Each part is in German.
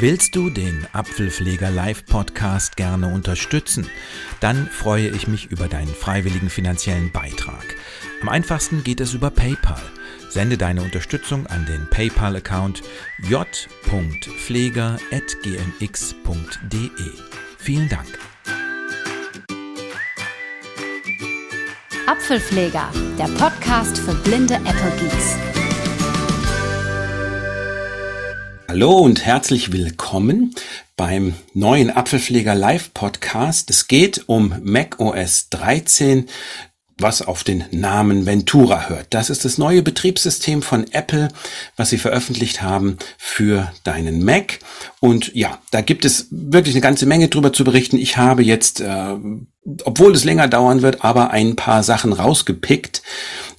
Willst du den Apfelpfleger Live Podcast gerne unterstützen? Dann freue ich mich über deinen freiwilligen finanziellen Beitrag. Am einfachsten geht es über PayPal. Sende deine Unterstützung an den PayPal-Account j.pfleger.gmx.de. Vielen Dank. Apfelpfleger, der Podcast für blinde Apple Geeks. Hallo und herzlich willkommen beim neuen Apfelpfleger Live Podcast. Es geht um Mac OS 13, was auf den Namen Ventura hört. Das ist das neue Betriebssystem von Apple, was sie veröffentlicht haben für deinen Mac. Und ja, da gibt es wirklich eine ganze Menge drüber zu berichten. Ich habe jetzt, äh, obwohl es länger dauern wird, aber ein paar Sachen rausgepickt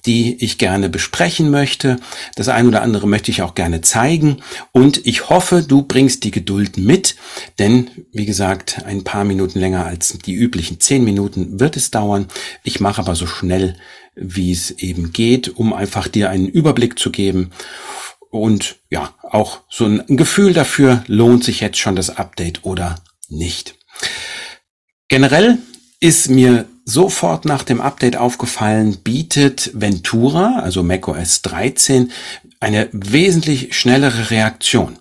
die ich gerne besprechen möchte. Das eine oder andere möchte ich auch gerne zeigen. Und ich hoffe, du bringst die Geduld mit, denn wie gesagt, ein paar Minuten länger als die üblichen zehn Minuten wird es dauern. Ich mache aber so schnell, wie es eben geht, um einfach dir einen Überblick zu geben. Und ja, auch so ein Gefühl dafür, lohnt sich jetzt schon das Update oder nicht. Generell ist mir sofort nach dem Update aufgefallen, bietet Ventura, also macOS 13, eine wesentlich schnellere Reaktion.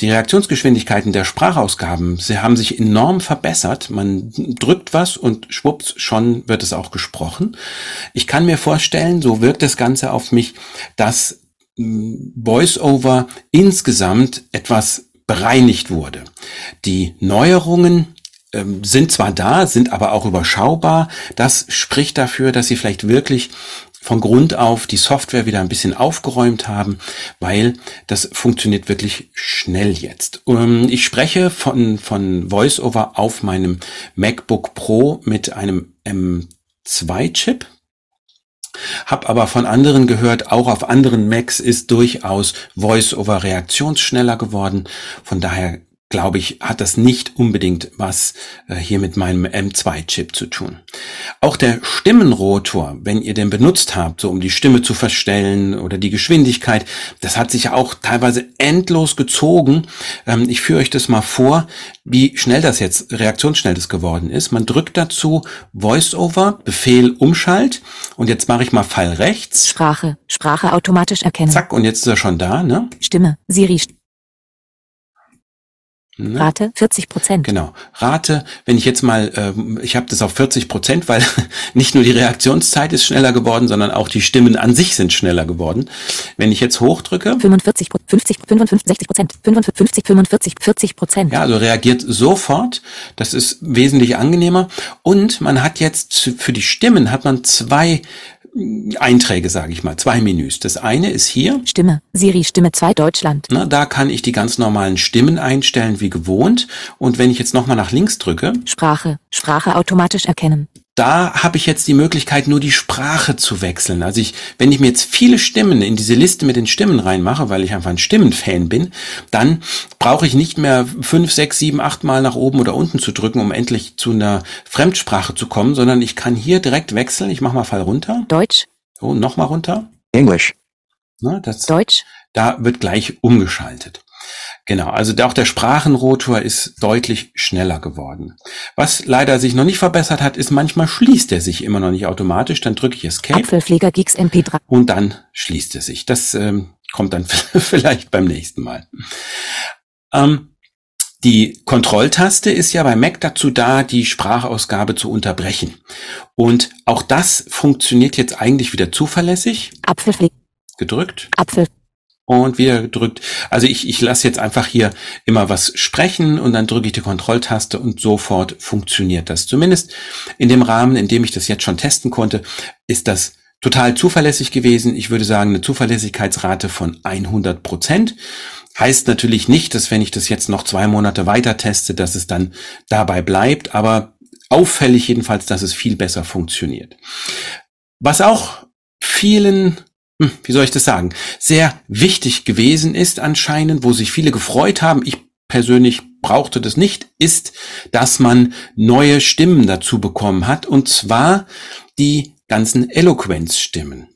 Die Reaktionsgeschwindigkeiten der Sprachausgaben, sie haben sich enorm verbessert. Man drückt was und schwupps, schon wird es auch gesprochen. Ich kann mir vorstellen, so wirkt das Ganze auf mich, dass hm, VoiceOver insgesamt etwas bereinigt wurde. Die Neuerungen ähm, sind zwar da, sind aber auch überschaubar. Das spricht dafür, dass sie vielleicht wirklich von Grund auf die Software wieder ein bisschen aufgeräumt haben, weil das funktioniert wirklich schnell jetzt. Ähm, ich spreche von, von VoiceOver auf meinem MacBook Pro mit einem M2-Chip. Hab aber von anderen gehört, auch auf anderen Macs ist durchaus VoiceOver reaktionsschneller geworden. Von daher glaube ich, hat das nicht unbedingt was äh, hier mit meinem M2-Chip zu tun. Auch der Stimmenrotor, wenn ihr den benutzt habt, so um die Stimme zu verstellen oder die Geschwindigkeit, das hat sich ja auch teilweise endlos gezogen. Ähm, ich führe euch das mal vor, wie schnell das jetzt, reaktionsschnell das geworden ist. Man drückt dazu VoiceOver, Befehl Umschalt und jetzt mache ich mal Pfeil rechts. Sprache, Sprache automatisch erkennen. Zack, und jetzt ist er schon da, ne? Stimme, Siri, Ne? Rate 40 Prozent. Genau. Rate, wenn ich jetzt mal, äh, ich habe das auf 40 Prozent, weil nicht nur die Reaktionszeit ist schneller geworden, sondern auch die Stimmen an sich sind schneller geworden. Wenn ich jetzt hochdrücke. 45, 50, 55, 60 Prozent. 55, 45, 40 Prozent. Ja, also reagiert sofort. Das ist wesentlich angenehmer. Und man hat jetzt für die Stimmen hat man zwei Einträge, sage ich mal, zwei Menüs. Das eine ist hier. Stimme, Siri Stimme 2 Deutschland. Na, da kann ich die ganz normalen Stimmen einstellen wie gewohnt. Und wenn ich jetzt nochmal nach links drücke. Sprache, Sprache automatisch erkennen da habe ich jetzt die Möglichkeit, nur die Sprache zu wechseln. Also ich, wenn ich mir jetzt viele Stimmen in diese Liste mit den Stimmen reinmache, weil ich einfach ein Stimmenfan bin, dann brauche ich nicht mehr fünf, sechs, sieben, acht Mal nach oben oder unten zu drücken, um endlich zu einer Fremdsprache zu kommen, sondern ich kann hier direkt wechseln. Ich mache mal Fall runter. Deutsch. So, nochmal runter. Englisch. Na, das, Deutsch. Da wird gleich umgeschaltet. Genau, also auch der Sprachenrotor ist deutlich schneller geworden. Was leider sich noch nicht verbessert hat, ist manchmal schließt er sich immer noch nicht automatisch. Dann drücke ich Escape. Apfelpfleger Geeks MP3. Und dann schließt er sich. Das ähm, kommt dann vielleicht beim nächsten Mal. Ähm, die Kontrolltaste ist ja bei Mac dazu da, die Sprachausgabe zu unterbrechen. Und auch das funktioniert jetzt eigentlich wieder zuverlässig. Apfelpfleger. Gedrückt. Apfel und wieder gedrückt. Also ich, ich lasse jetzt einfach hier immer was sprechen und dann drücke ich die Kontrolltaste und sofort funktioniert das. Zumindest in dem Rahmen, in dem ich das jetzt schon testen konnte, ist das total zuverlässig gewesen. Ich würde sagen, eine Zuverlässigkeitsrate von 100 Prozent. Heißt natürlich nicht, dass wenn ich das jetzt noch zwei Monate weiter teste, dass es dann dabei bleibt, aber auffällig jedenfalls, dass es viel besser funktioniert. Was auch vielen wie soll ich das sagen, sehr wichtig gewesen ist anscheinend, wo sich viele gefreut haben. Ich persönlich brauchte das nicht, ist, dass man neue Stimmen dazu bekommen hat, und zwar die ganzen Eloquenzstimmen.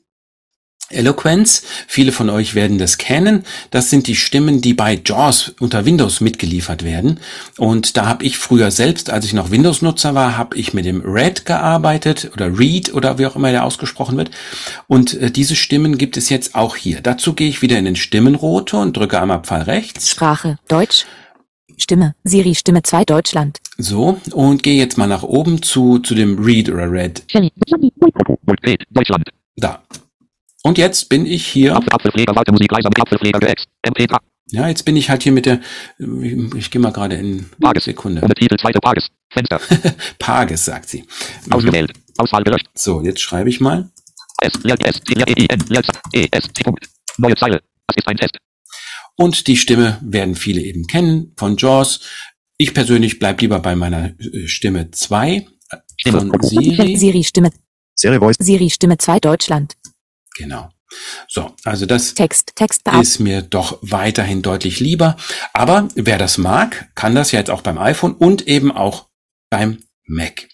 Eloquence, viele von euch werden das kennen, das sind die Stimmen, die bei JAWS unter Windows mitgeliefert werden. Und da habe ich früher selbst, als ich noch Windows-Nutzer war, habe ich mit dem Red gearbeitet oder Read oder wie auch immer der ausgesprochen wird. Und äh, diese Stimmen gibt es jetzt auch hier. Dazu gehe ich wieder in den Stimmenrotor und drücke einmal Pfeil rechts. Sprache, Deutsch. Stimme, Siri, Stimme 2 Deutschland. So, und gehe jetzt mal nach oben zu, zu dem Read oder Red. Red, Deutschland. Da. Und jetzt bin ich hier. Apfel, Apfelpfleger, Warte, Musik, leiser mit Apfelpfleger, geäxt. MP3. Ja, jetzt bin ich halt hier mit der, ich gehe mal gerade in Pages. Sekunde. Ohne Titel, zweite Pages. Fenster. Pages, sagt sie. Ausgewählt. Auswahl gelöscht. So, jetzt schreibe ich mal. S, Leer, S, T, Leer, E, I, N, Leer, E, S, T, Punkt. Neue Zeile. Das ist ein Test. Und die Stimme werden viele eben kennen von Jaws. Ich persönlich bleib lieber bei meiner äh, Stimme 2 Stimme. von Siri. Siri, Stimme, Serie Voice. Siri, Stimme 2 Deutschland. Genau. So, also das Text, Text ist mir doch weiterhin deutlich lieber. Aber wer das mag, kann das ja jetzt auch beim iPhone und eben auch beim Mac.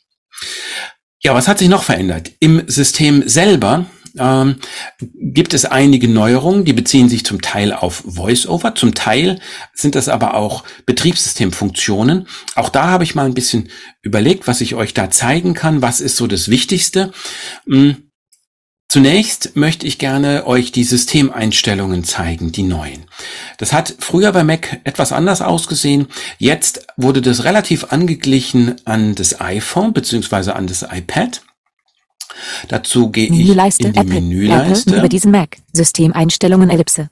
Ja, was hat sich noch verändert? Im System selber ähm, gibt es einige Neuerungen, die beziehen sich zum Teil auf VoiceOver, zum Teil sind das aber auch Betriebssystemfunktionen. Auch da habe ich mal ein bisschen überlegt, was ich euch da zeigen kann. Was ist so das Wichtigste? Hm, Zunächst möchte ich gerne euch die Systemeinstellungen zeigen, die neuen. Das hat früher bei Mac etwas anders ausgesehen. Jetzt wurde das relativ angeglichen an das iPhone beziehungsweise an das iPad. Dazu gehe ich in die Menüleiste. Apple, über diesen Mac. Systemeinstellungen, Ellipse.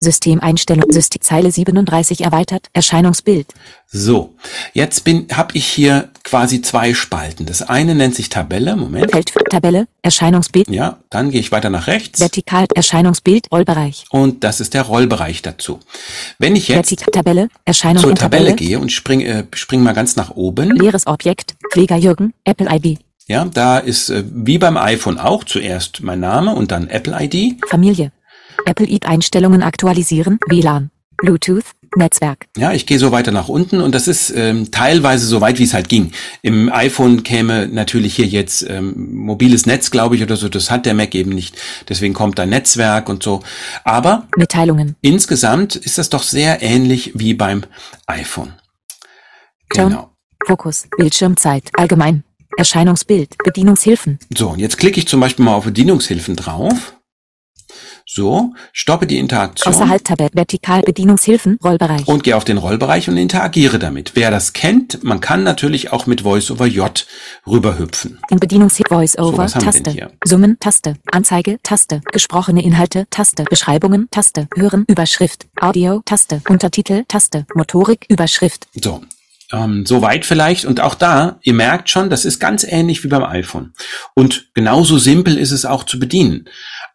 Systemeinstellung, System, Zeile 37 erweitert, Erscheinungsbild. So, jetzt bin habe ich hier quasi zwei Spalten. Das eine nennt sich Tabelle. Moment. Feld für Tabelle, Erscheinungsbild, Ja, dann gehe ich weiter nach rechts vertikal, Erscheinungsbild, Rollbereich. und das ist der Rollbereich dazu. Wenn ich jetzt Vertikal, Tabelle, Erscheinung zur Tabelle Tabelle, gehe und spring, äh, spring mal ganz nach oben, leeres Objekt, Pfleger Jürgen, Apple ID, ja, da ist äh, wie beim iPhone auch zuerst mein Name und dann Apple ID. Familie. Apple ID Einstellungen aktualisieren, WLAN, Bluetooth, Netzwerk. Ja, ich gehe so weiter nach unten und das ist ähm, teilweise so weit, wie es halt ging. Im iPhone käme natürlich hier jetzt ähm, mobiles Netz, glaube ich, oder so. Das hat der Mac eben nicht. Deswegen kommt da Netzwerk und so. Aber Mitteilungen, insgesamt ist das doch sehr ähnlich wie beim iPhone. Ton. Genau. Fokus, Bildschirmzeit, allgemein, Erscheinungsbild, Bedienungshilfen, So, und jetzt klicke ich zum Beispiel mal auf Bedienungshilfen drauf. So, stoppe die Interaktion. außerhalb Tabelle, vertikal, Bedienungshilfen, Rollbereich. und gehe auf den Rollbereich und interagiere damit. Wer das kennt, man kann natürlich auch mit VoiceOver J rüberhüpfen. In Bedienungshilfe Voice-Over, So, Taste. Summen, Taste. Anzeige, Taste. Gesprochene Inhalte, Taste. Beschreibungen, Taste. Hören, Überschrift. Audio, Taste. Untertitel, Taste. Motorik, Überschrift. So, ähm, soweit vielleicht. Und auch da, ihr merkt schon, das ist ganz ähnlich wie beim iPhone. Und genauso simpel ist es auch zu bedienen.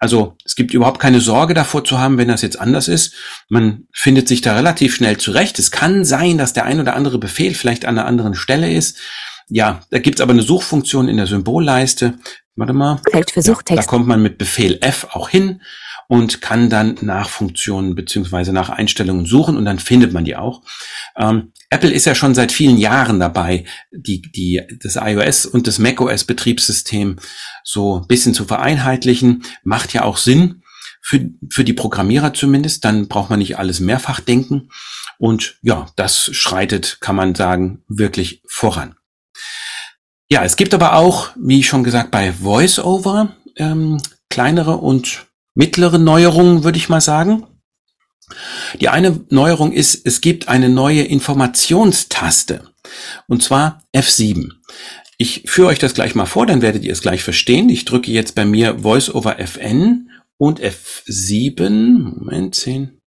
Also es gibt überhaupt keine Sorge davor zu haben, wenn das jetzt anders ist. Man findet sich da relativ schnell zurecht. Es kann sein, dass der ein oder andere Befehl vielleicht an einer anderen Stelle ist. Ja, da gibt's aber eine Suchfunktion in der Symbolleiste. Warte mal. Feld für Ja, Suchtext. da kommt man mit Befehl F auch hin und kann dann nach Funktionen beziehungsweise nach Einstellungen suchen und dann findet man die auch. Ähm, Apple ist ja schon seit vielen Jahren dabei, die, die, das iOS und das macOS Betriebssystem so ein bisschen zu vereinheitlichen. Macht ja auch Sinn für, für die Programmierer zumindest. Dann braucht man nicht alles mehrfach denken. Und ja, das schreitet, kann man sagen, wirklich voran. Ja, es gibt aber auch, wie schon gesagt, bei VoiceOver ähm, kleinere und mittlere Neuerungen, würde ich mal sagen. Die eine Neuerung ist, es gibt eine neue Informationstaste. Und zwar F7. Ich führe euch das gleich mal vor, dann werdet ihr es gleich verstehen. Ich drücke jetzt bei mir VoiceOver FN und F7. Moment, 10,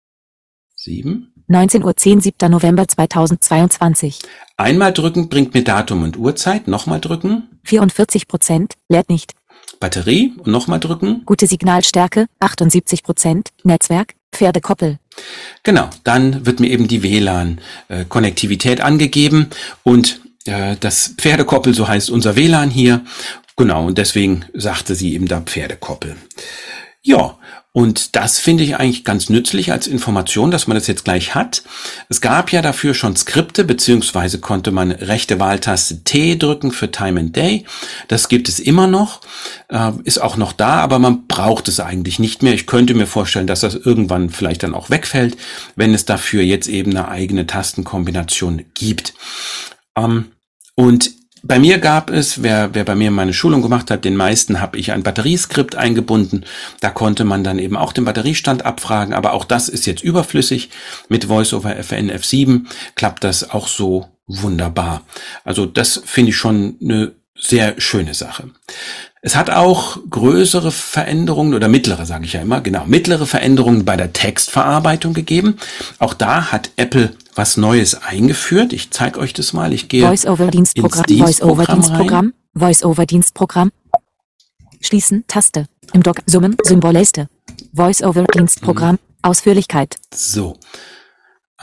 7. 19.10 Uhr, 7. November 2022. Einmal drücken bringt mir Datum und Uhrzeit. Nochmal drücken. 44 Prozent, lädt nicht. Batterie und nochmal drücken. Gute Signalstärke, 78 Prozent. Netzwerk, Pferdekoppel. Genau, dann wird mir eben die WLAN-Konnektivität angegeben und äh, das Pferdekoppel, so heißt unser WLAN hier. Genau, und deswegen sagte sie eben da Pferdekoppel. Ja, Und das finde ich eigentlich ganz nützlich als Information, dass man das jetzt gleich hat. Es gab ja dafür schon Skripte, beziehungsweise konnte man rechte Wahltaste T drücken für Time and Day. Das gibt es immer noch, äh, ist auch noch da, aber man braucht es eigentlich nicht mehr. Ich könnte mir vorstellen, dass das irgendwann vielleicht dann auch wegfällt, wenn es dafür jetzt eben eine eigene Tastenkombination gibt. Ähm, und bei mir gab es, wer, wer bei mir meine Schulung gemacht hat, den meisten habe ich ein Batterieskript eingebunden. Da konnte man dann eben auch den Batteriestand abfragen, aber auch das ist jetzt überflüssig. Mit VoiceOver FN F7 klappt das auch so wunderbar. Also das finde ich schon eine sehr schöne Sache. Es hat auch größere Veränderungen oder mittlere, sage ich ja immer, genau, mittlere Veränderungen bei der Textverarbeitung gegeben. Auch da hat Apple was Neues eingeführt. Ich zeige euch das mal. Ich gehe Voice-over-Dienstprogramm, Voice-over-Dienstprogramm, Voice-over-Dienstprogramm. Schließen, Taste. Im Dock, Summen, Symbolleiste. Voice-over-Dienstprogramm, Ausführlichkeit. So.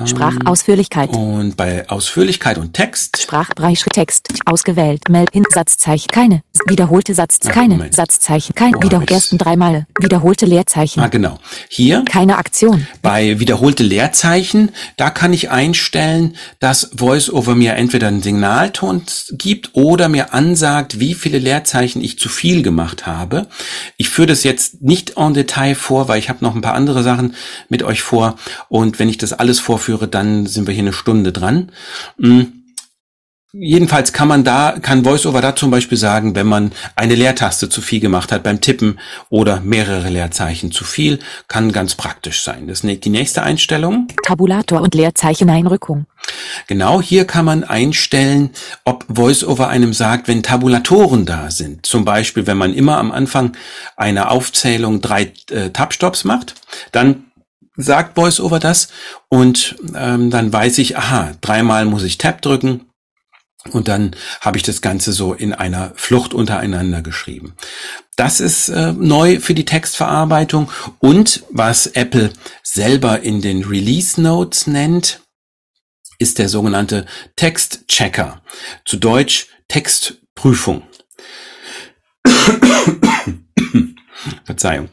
Sprachausführlichkeit. Und bei Ausführlichkeit und Text. Sprachbereich Text. Ausgewählt. Meld in Satzzeichen. Keine. Wiederholte Satz. Ach, Keine. Moment. Satzzeichen. Kein. Wo Wieder hab ich's? ersten drei Male. Wiederholte Leerzeichen. Ah, genau. Hier Keine Aktion. bei wiederholte Leerzeichen, da kann ich einstellen, dass VoiceOver mir entweder einen Signalton gibt oder mir ansagt, wie viele Leerzeichen ich zu viel gemacht habe. Ich führe das jetzt nicht en Detail vor, weil ich habe noch ein paar andere Sachen mit euch vor. Und wenn ich das alles vorführe, dann sind wir hier eine Stunde dran. Mm. Jedenfalls kann man da, kann VoiceOver da zum Beispiel sagen, wenn man eine Leertaste zu viel gemacht hat beim Tippen oder mehrere Leerzeichen zu viel, kann ganz praktisch sein. Das ist die nächste Einstellung. Tabulator und Leerzeicheneinrückung. Genau hier kann man einstellen, ob VoiceOver einem sagt, wenn Tabulatoren da sind. Zum Beispiel, wenn man immer am Anfang einer Aufzählung drei äh, Tabstops macht, dann sagt VoiceOver das und ähm, dann weiß ich, aha, dreimal muss ich Tab drücken und dann habe ich das Ganze so in einer Flucht untereinander geschrieben. Das ist äh, neu für die Textverarbeitung und was Apple selber in den Release Notes nennt, ist der sogenannte Textchecker. Zu Deutsch Textprüfung. Verzeihung.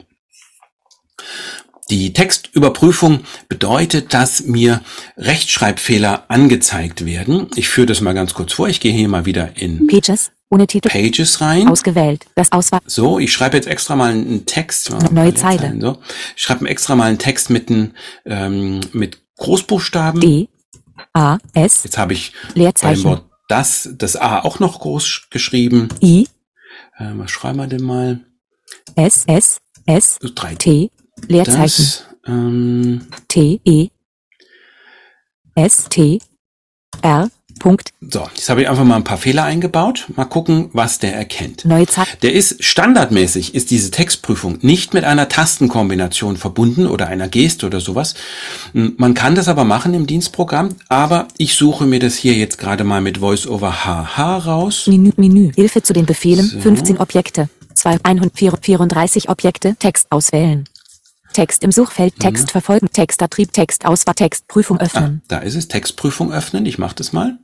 Die Textüberprüfung bedeutet, dass mir Rechtschreibfehler angezeigt werden. Ich führe das mal ganz kurz vor. Ich gehe hier mal wieder in Pages. Ohne Titel. Pages rein. Ausgewählt. Das Auswahl. So, ich schreibe jetzt extra mal einen Text. Neue Zeile. Zeilen, So. Ich schreibe extra mal einen Text mit, ein, ähm, mit Großbuchstaben. D. A. S. Jetzt habe ich beim Leerzeichen. Wort das, das A auch noch groß geschrieben. I. Äh, was schreiben wir denn mal? S. S. S. So, drei. T. Leerzeichen. Das, ähm, T. E. S. T. R. Punkt. so, jetzt habe ich einfach mal ein paar Fehler eingebaut. Mal gucken, was der erkennt. Neue Zeile. Der ist standardmäßig, ist diese Textprüfung nicht mit einer Tastenkombination verbunden oder einer Geste oder sowas. Hm, Man kann das aber machen im Dienstprogramm, aber ich suche mir das hier jetzt gerade mal mit VoiceOver HH raus. Menü. Menü. Hilfe zu den Befehlen. So. 15 Objekte. 2. 134 Objekte. Text auswählen. Text im Suchfeld. Text verfolgen. Textatrieb. Text Auswahl. Textprüfung Ah, öffnen. da ist es, Textprüfung öffnen. Ich mache das mal.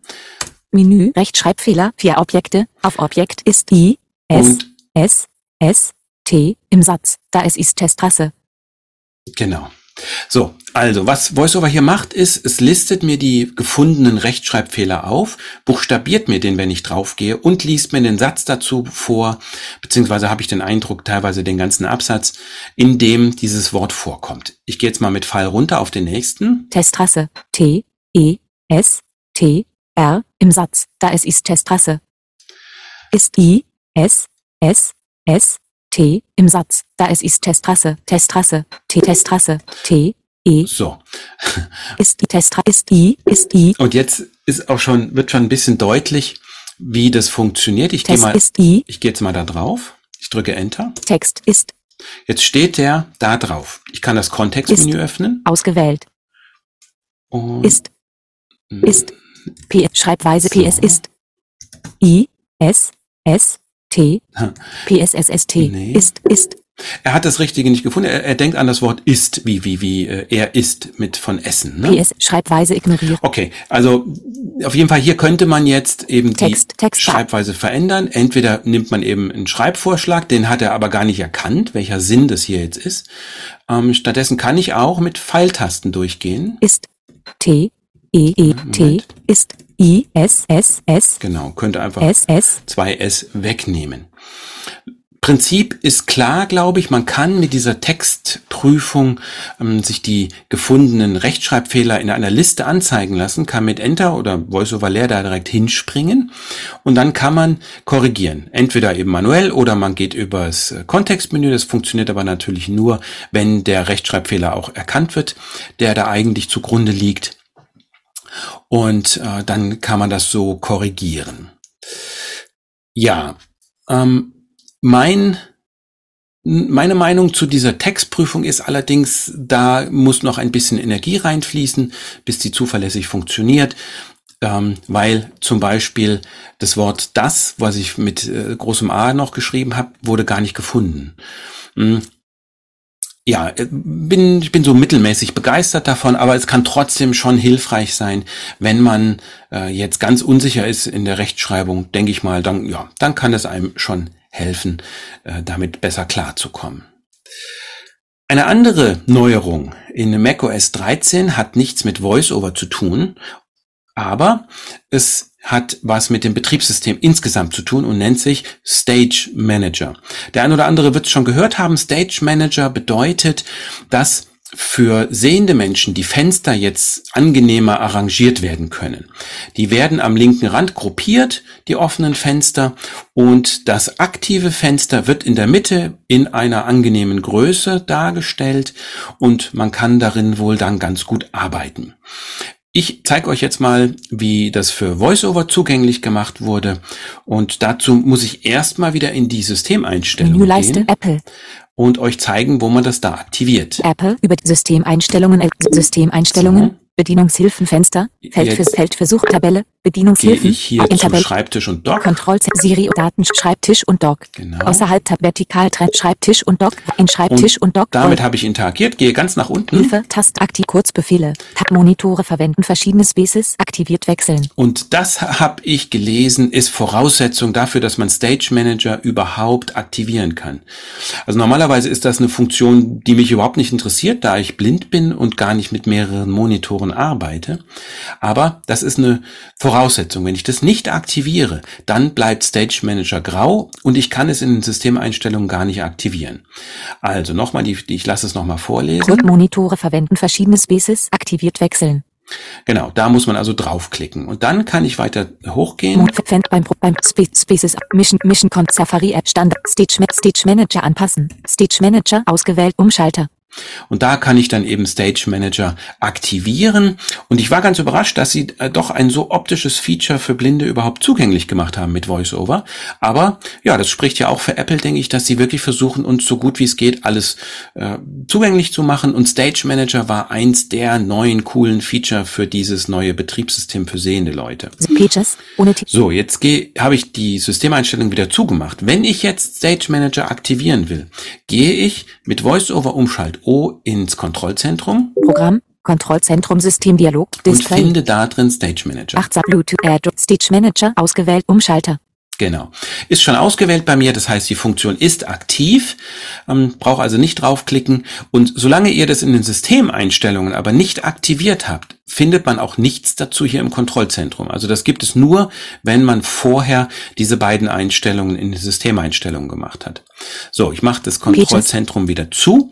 Menü. Rechtschreibfehler. Vier Objekte. Auf Objekt ist I. S. Und S. S. T. Im Satz. Da es ist Testrasse. Genau. So, also was VoiceOver hier macht, ist, es listet mir die gefundenen Rechtschreibfehler auf, buchstabiert mir den, wenn ich draufgehe und liest mir den Satz dazu vor, beziehungsweise habe ich den Eindruck, teilweise den ganzen Absatz, in dem dieses Wort vorkommt. Ich gehe jetzt mal mit Pfeil runter auf den nächsten. Testrasse. T. E. S. T. R. Im Satz. Da es ist Testrasse. Ist I. S. S. S. T. Im Satz. Da es ist Testrasse. Testrasse. T. Testrasse. T. E. So. Ist die Testra. Ist I. Ist I. Und jetzt ist auch schon, wird schon ein bisschen deutlich, wie das funktioniert. Ich gehe mal, ich gehe jetzt mal da drauf. Ich drücke Enter. Text ist Jetzt steht der da drauf. Ich kann das Kontextmenü öffnen. ausgewählt. Und Ist. Ist. P. Schreibweise So. PS ist. I. S. S. T. Ha. PSSST. Nee. Ist. Ist. Er hat das Richtige nicht gefunden. Er, er denkt an das Wort ist, wie, wie, wie äh, er ist mit von Essen. Ne? PS, Schreibweise ignorieren. Okay, also auf jeden Fall hier könnte man jetzt eben Text, die Text. Schreibweise verändern. Entweder nimmt man eben einen Schreibvorschlag, den hat er aber gar nicht erkannt, welcher Sinn das hier jetzt ist. Ähm, stattdessen kann ich auch mit Pfeiltasten durchgehen. Ist T, E, E, T, ist I, S, S, S, Genau, könnte einfach S, S, zwei S wegnehmen. Prinzip ist klar, glaube ich. Man kann mit dieser Textprüfung ähm, sich die gefundenen Rechtschreibfehler in einer Liste anzeigen lassen, kann mit Enter oder VoiceOver Leer da direkt hinspringen und dann kann man korrigieren. Entweder eben manuell oder man geht übers äh, Kontextmenü. Das funktioniert aber natürlich nur, wenn der Rechtschreibfehler auch erkannt wird, der da eigentlich zugrunde liegt. Und äh, dann kann man das so korrigieren. Ja, ähm, mein, meine Meinung zu dieser Textprüfung ist allerdings, da muss noch ein bisschen Energie reinfließen, bis die zuverlässig funktioniert. Ähm, weil zum Beispiel das Wort das, was ich mit äh, großem A noch geschrieben habe, wurde gar nicht gefunden. Ja, äh, bin, ich bin so mittelmäßig begeistert davon, aber es kann trotzdem schon hilfreich sein, wenn man äh, jetzt ganz unsicher ist in der Rechtschreibung, denke ich mal, dann, ja, dann kann es einem schon helfen, äh, damit besser klarzukommen. Eine andere Neuerung in macOS 13 hat nichts mit VoiceOver zu tun, aber es hat was mit dem Betriebssystem insgesamt zu tun und nennt sich Stage Manager. Der ein oder andere wird es schon gehört haben. Stage Manager bedeutet, dass für sehende Menschen die Fenster jetzt angenehmer arrangiert werden können. Die werden am linken Rand gruppiert, die offenen Fenster, und das aktive Fenster wird in der Mitte in einer angenehmen Größe dargestellt und man kann darin wohl dann ganz gut arbeiten. Ich zeige euch jetzt mal, wie das für VoiceOver zugänglich gemacht wurde. Und dazu muss ich erstmal wieder in die Systemeinstellungen Menüleiste, gehen Apple, und euch zeigen, wo man das da aktiviert. Apple, über die Systemeinstellungen, äh, Systemeinstellungen, So. Bedienungshilfenfenster, Feld für, Jetzt Feld für Suchtabelle, Gehe Bedienungshilfen, ich hier in zu Tabelle, Schreibtisch und Dock. Control Siri, Daten, Schreibtisch und Dock. Genau. Außerhalb Tab, vertikal, Schreibtisch und Dock, in Schreibtisch und, Dock, Damit Voll- habe ich interagiert, gehe ganz nach unten. Hilfe, Tast, aktiv, Kurzbefehle, Tab, Monitore verwenden, verschiedene Spaces, aktiviert, wechseln. Und das habe ich gelesen, ist Voraussetzung dafür, dass man Stage Manager überhaupt aktivieren kann. Also normalerweise ist das eine Funktion, die mich überhaupt nicht interessiert, da ich blind bin und gar nicht mit mehreren Monitoren arbeite. Aber das ist eine Voraussetzung. Wenn ich das nicht aktiviere, dann bleibt Stage Manager grau und ich kann es in den Systemeinstellungen gar nicht aktivieren. Also nochmal, die, ich lasse es nochmal vorlesen. Kurzmonitore verwenden, verschiedene Spaces, aktiviert, wechseln. Genau, da muss man also draufklicken. Und dann kann ich weiter hochgehen. Beim, beim Spa- Spaces Mission Mission Safari App Standard Stage, Stage Manager anpassen. Stage Manager ausgewählt Umschalter. Und da kann ich dann eben Stage Manager aktivieren. Und ich war ganz überrascht, dass sie äh, doch ein so optisches Feature für Blinde überhaupt zugänglich gemacht haben mit VoiceOver. Aber ja, das spricht ja auch für Apple, denke ich, dass sie wirklich versuchen, uns so gut wie es geht alles äh, zugänglich zu machen. Und Stage Manager war eins der neuen coolen Feature für dieses neue Betriebssystem für sehende Leute. Ohne So, jetzt habe ich die Systemeinstellung wieder zugemacht. Wenn ich jetzt Stage Manager aktivieren will, gehe ich mit VoiceOver Umschalt O ins Kontrollzentrum Programm Kontrollzentrum Systemdialog und Display finde da drin Stage Manager. Achtsam Bluetooth AirDrop Stage Manager ausgewählt Umschalter. Genau. Ist schon ausgewählt bei mir, das heißt, die Funktion ist aktiv, ähm, braucht also nicht draufklicken. Und solange ihr das in den Systemeinstellungen aber nicht aktiviert habt, findet man auch nichts dazu hier im Kontrollzentrum. Also das gibt es nur, wenn man vorher diese beiden Einstellungen in den Systemeinstellungen gemacht hat. So, ich mache das Kontrollzentrum wieder zu.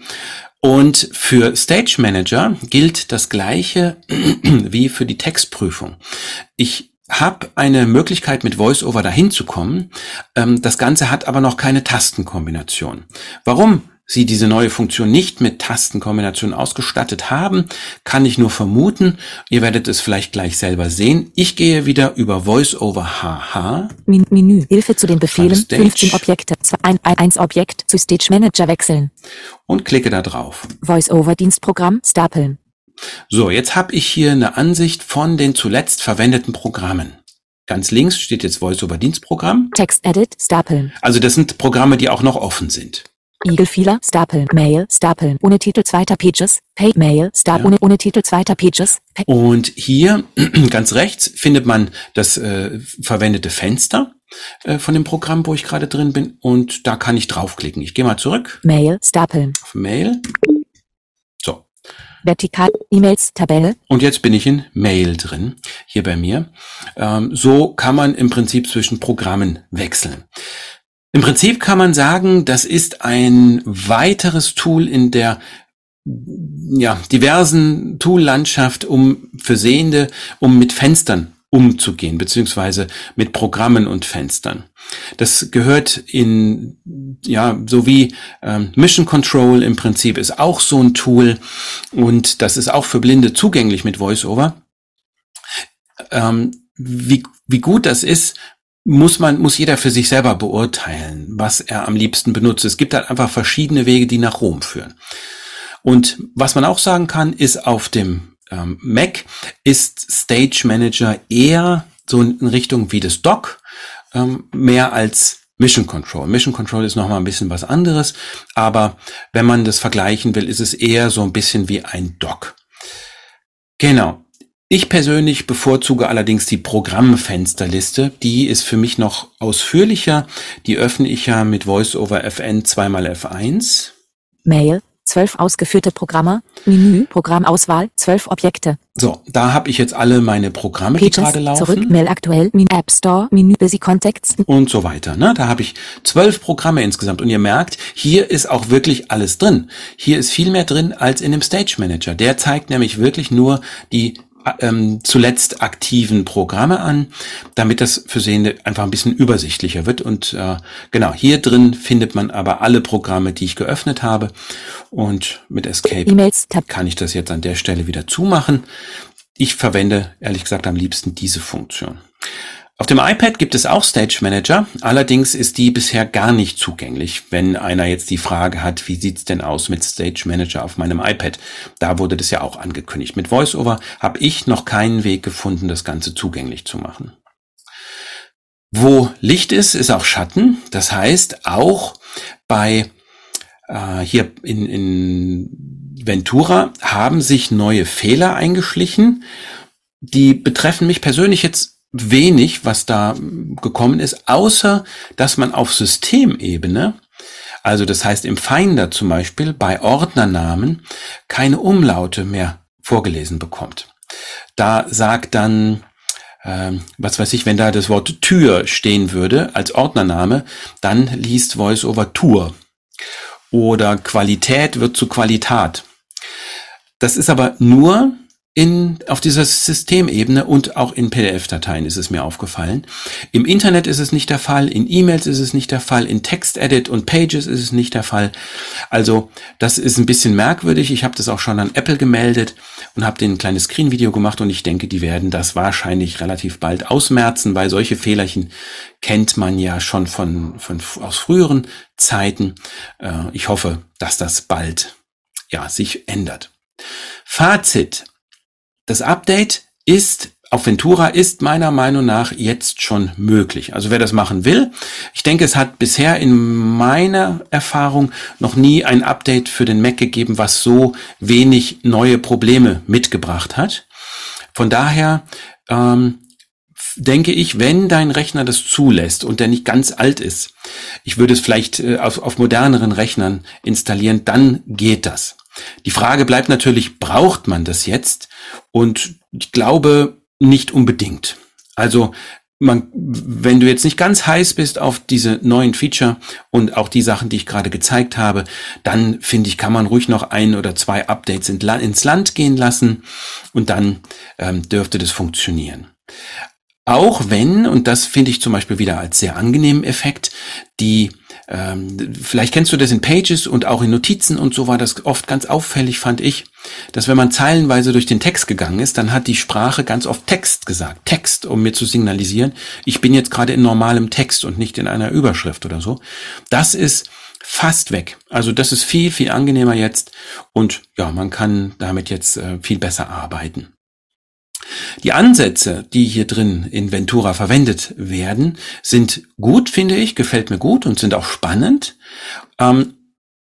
Und für Stage Manager gilt das gleiche wie für die Textprüfung. Ich habe eine Möglichkeit mit VoiceOver dahin zu kommen. Ähm, das Ganze hat aber noch keine Tastenkombination. Warum sie diese neue Funktion nicht mit Tastenkombination ausgestattet haben, kann ich nur vermuten. Ihr werdet es vielleicht gleich selber sehen. Ich gehe wieder über VoiceOver HH Men Menü Hilfe zu den Befehlen Stage. 15 Objekte 2 ein, ein, 1 Objekt zu Stage Manager wechseln. und klicke da drauf. Voice-over Dienstprogramm stapeln. So, jetzt habe ich hier eine Ansicht von den zuletzt verwendeten Programmen. Ganz links steht jetzt VoiceOver Dienstprogramm. Text Edit stapeln. Also das sind Programme, die auch noch offen sind. Eagle Fehler, Stapeln, Mail, Stapeln, ohne Titel zweiter Pages, Pay, Mail, Stap, Ja. ohne, ohne Titel zweiter Pages, Pay, Und hier ganz rechts findet man das äh, verwendete Fenster äh, von dem Programm, wo ich gerade drin bin. Und da kann ich draufklicken. Ich gehe mal zurück Mail, Stapeln, auf Mail. So. Vertikal, E-Mails, Tabelle, Und jetzt bin ich in Mail drin, hier bei mir. Ähm, so kann man im Prinzip zwischen Programmen wechseln. Im Prinzip kann man sagen, das ist ein weiteres Tool in der ja, diversen Tool-Landschaft, um für Sehende, um mit Fenstern umzugehen, beziehungsweise mit Programmen und Fenstern. Das gehört in, ja, so wie ähm, Mission Control im Prinzip ist auch so ein Tool und das ist auch für Blinde zugänglich mit VoiceOver. Ähm, wie, wie gut das ist, muss man, muss jeder für sich selber beurteilen, was er am liebsten benutzt. Es gibt halt einfach verschiedene Wege, die nach Rom führen. Und was man auch sagen kann, ist auf dem ähm, Mac ist Stage Manager eher so in Richtung wie das Dock, ähm, mehr als Mission Control. Mission Control ist nochmal ein bisschen was anderes, aber wenn man das vergleichen will, ist es eher so ein bisschen wie ein Dock. Genau. Ich persönlich bevorzuge allerdings die Programmfensterliste. Die ist für mich noch ausführlicher. Die öffne ich ja mit VoiceOver FN zweimal F1. Mail, 12 ausgeführte Programme, Menü, Programmauswahl, 12 Objekte, So, da habe ich jetzt alle meine Programme, die Pages, gerade laufen. zurück, Mail aktuell, Menü, App Store, Menü, Busy Contacts, und so weiter. Ne? Da habe ich zwölf Programme insgesamt. Und ihr merkt, hier ist auch wirklich alles drin. Hier ist viel mehr drin als in dem Stage Manager. Der zeigt nämlich wirklich nur die ähm, zuletzt aktiven Programme an, damit das für Sehende einfach ein bisschen übersichtlicher wird. Und äh, genau, hier drin findet man aber alle Programme, die ich geöffnet habe. Und mit Escape Tab, kann ich das jetzt an der Stelle wieder zumachen. Ich verwende ehrlich gesagt am liebsten diese Funktion. Auf dem iPad gibt es auch Stage Manager, allerdings ist die bisher gar nicht zugänglich. Wenn einer jetzt die Frage hat, wie sieht's denn aus mit Stage Manager auf meinem iPad? Da wurde das ja auch angekündigt. Mit VoiceOver habe ich noch keinen Weg gefunden, das Ganze zugänglich zu machen. Wo Licht ist, ist auch Schatten. Das heißt, auch bei äh, hier in, in Ventura haben sich neue Fehler eingeschlichen. Die betreffen mich persönlich jetzt wenig, was da gekommen ist, außer dass man auf Systemebene, also das heißt im Finder zum Beispiel bei Ordnernamen, keine Umlaute mehr vorgelesen bekommt. Da sagt dann, ähm, was weiß ich, wenn da das Wort Tür stehen würde als Ordnername, dann liest VoiceOver Tour oder Qualität wird zu Qualitat. Das ist aber nur in, auf dieser Systemebene und auch in PDF-Dateien ist es mir aufgefallen. Im Internet ist es nicht der Fall, in E-Mails ist es nicht der Fall, in Text-Edit und Pages ist es nicht der Fall. Also das ist ein bisschen merkwürdig. Ich habe das auch schon an Apple gemeldet und habe denen ein kleines Screen-Video gemacht und ich denke, die werden das wahrscheinlich relativ bald ausmerzen, weil solche Fehlerchen kennt man ja schon von, von aus früheren Zeiten. Äh, ich hoffe, dass das bald ja sich ändert. Fazit. Das Update ist auf Ventura ist meiner Meinung nach jetzt schon möglich. Also wer das machen will, ich denke, es hat bisher in meiner Erfahrung noch nie ein Update für den Mac gegeben, was so wenig neue Probleme mitgebracht hat. Von daher ähm, denke ich, wenn dein Rechner das zulässt und der nicht ganz alt ist, ich würde es vielleicht äh, auf, auf moderneren Rechnern installieren, dann geht das. Die Frage bleibt natürlich, braucht man das jetzt? Und ich glaube nicht unbedingt. Also man, wenn du jetzt nicht ganz heiß bist auf diese neuen Feature und auch die Sachen, die ich gerade gezeigt habe, dann finde ich, kann man ruhig noch ein oder zwei Updates ins Land gehen lassen und dann ähm, dürfte das funktionieren. Auch wenn, und das finde ich zum Beispiel wieder als sehr angenehmen Effekt, die, ähm, vielleicht kennst du das in Pages und auch in Notizen und so war das oft ganz auffällig, fand ich, dass wenn man zeilenweise durch den Text gegangen ist, dann hat die Sprache ganz oft Text gesagt. Text, um mir zu signalisieren, ich bin jetzt gerade in normalem Text und nicht in einer Überschrift oder so. Das ist fast weg. Also das ist viel, viel angenehmer jetzt und ja, man kann damit jetzt äh, viel besser arbeiten. Die Ansätze, die hier drin in Ventura verwendet werden, sind gut, finde ich, gefällt mir gut und sind auch spannend. Ähm,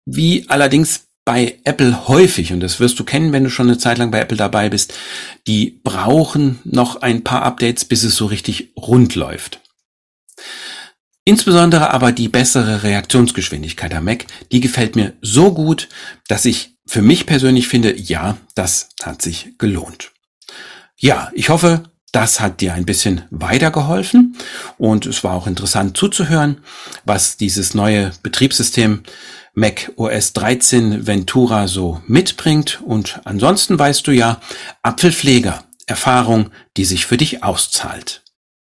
wie allerdings bei Apple häufig, und das wirst du kennen, wenn du schon eine Zeit lang bei Apple dabei bist, die brauchen noch ein paar Updates, bis es so richtig rund läuft. Insbesondere aber die bessere Reaktionsgeschwindigkeit am Mac, die gefällt mir so gut, dass ich für mich persönlich finde, ja, das hat sich gelohnt. Ja, ich hoffe, das hat dir ein bisschen weitergeholfen und es war auch interessant zuzuhören, was dieses neue Betriebssystem Mac OS 13 Ventura so mitbringt. Und ansonsten weißt du ja, Apfelpfleger, Erfahrung, die sich für dich auszahlt.